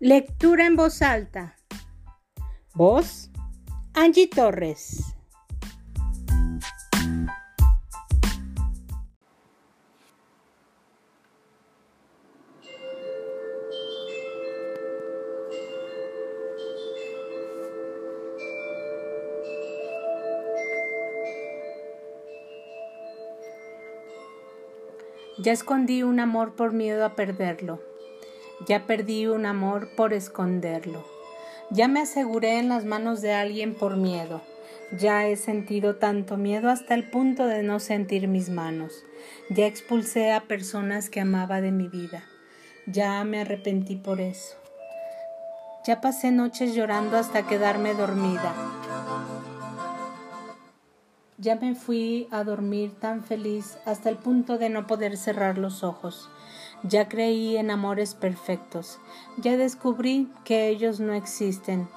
Lectura en voz alta. Voz, Angie Torres. Ya escondí un amor por miedo a perderlo. Ya perdí un amor por esconderlo. Ya me aseguré en las manos de alguien por miedo. Ya he sentido tanto miedo hasta el punto de no sentir mis manos. Ya expulsé a personas que amaba de mi vida. Ya me arrepentí por eso. Ya pasé noches llorando hasta quedarme dormida. Ya me fui a dormir tan feliz hasta el punto de no poder cerrar los ojos. Ya creí en amores perfectos. Ya descubrí que ellos no existen.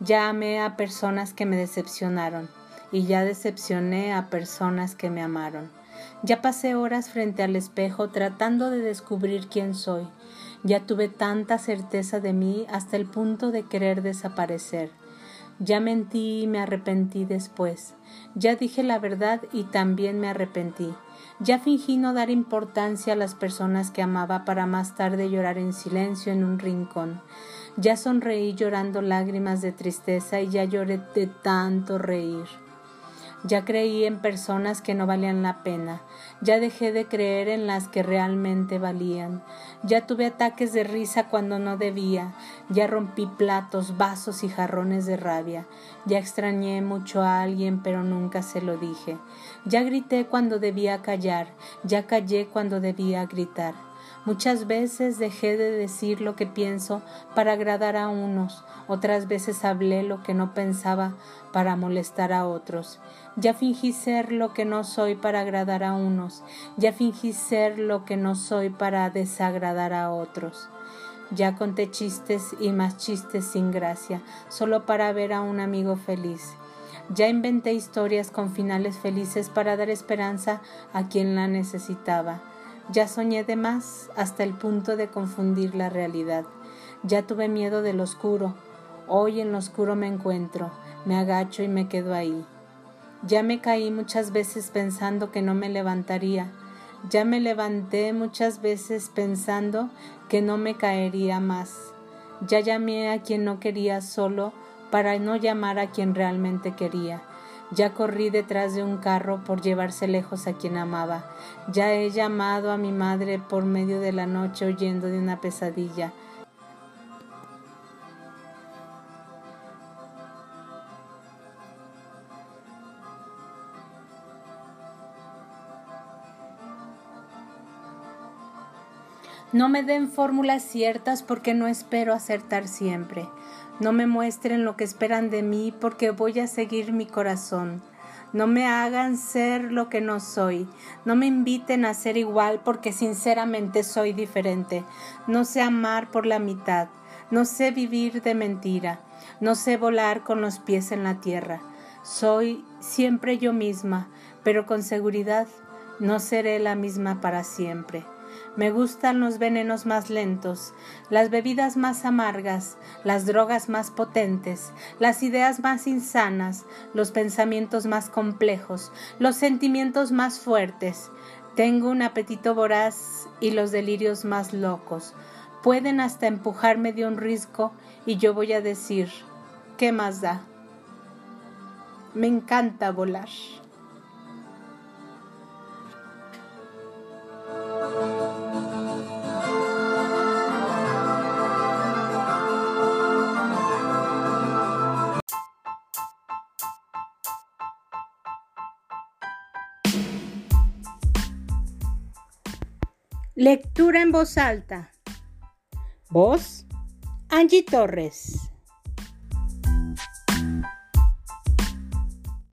Ya amé a personas que me decepcionaron. Y ya decepcioné a personas que me amaron. Ya pasé horas frente al espejo tratando de descubrir quién soy. Ya tuve tanta certeza de mí hasta el punto de querer desaparecer. Ya mentí y me arrepentí después. Ya dije la verdad y también me arrepentí. Ya fingí no dar importancia a las personas que amaba para más tarde llorar en silencio en un rincón. Ya sonreí llorando lágrimas de tristeza y ya lloré de tanto reír. Ya creí en personas que no valían la pena. Ya dejé de creer en las que realmente valían. Ya tuve ataques de risa cuando no debía. Ya rompí platos, vasos y jarrones de rabia. Ya extrañé mucho a alguien, pero nunca se lo dije. Ya grité cuando debía callar. Ya callé cuando debía gritar. Muchas veces dejé de decir lo que pienso para agradar a unos, otras veces hablé lo que no pensaba para molestar a otros. Ya fingí ser lo que no soy para agradar a unos, ya fingí ser lo que no soy para desagradar a otros. Ya conté chistes y más chistes sin gracia, solo para ver a un amigo feliz. Ya inventé historias con finales felices para dar esperanza a quien la necesitaba. Ya soñé de más hasta el punto de confundir la realidad. Ya tuve miedo del oscuro. Hoy en lo oscuro me encuentro, me agacho y me quedo ahí. Ya me caí muchas veces pensando que no me levantaría. Ya me levanté muchas veces pensando que no me caería más. Ya llamé a quien no quería solo para no llamar a quien realmente quería. Ya corrí detrás de un carro por llevarse lejos a quien amaba. Ya he llamado a mi madre por medio de la noche oyendo de una pesadilla. No me den fórmulas ciertas porque no espero acertar siempre. No me muestren lo que esperan de mí porque voy a seguir mi corazón. No me hagan ser lo que no soy. No me inviten a ser igual porque sinceramente soy diferente. No sé amar por la mitad. No sé vivir de mentira. No sé volar con los pies en la tierra. Soy siempre yo misma, pero con seguridad no seré la misma para siempre. Me gustan los venenos más lentos, las bebidas más amargas, las drogas más potentes, las ideas más insanas, los pensamientos más complejos, los sentimientos más fuertes. Tengo un apetito voraz y los delirios más locos. Pueden hasta empujarme de un risco y yo voy a decir, ¿qué más da? Me encanta volar. Lectura en voz alta. Voz, Angie Torres.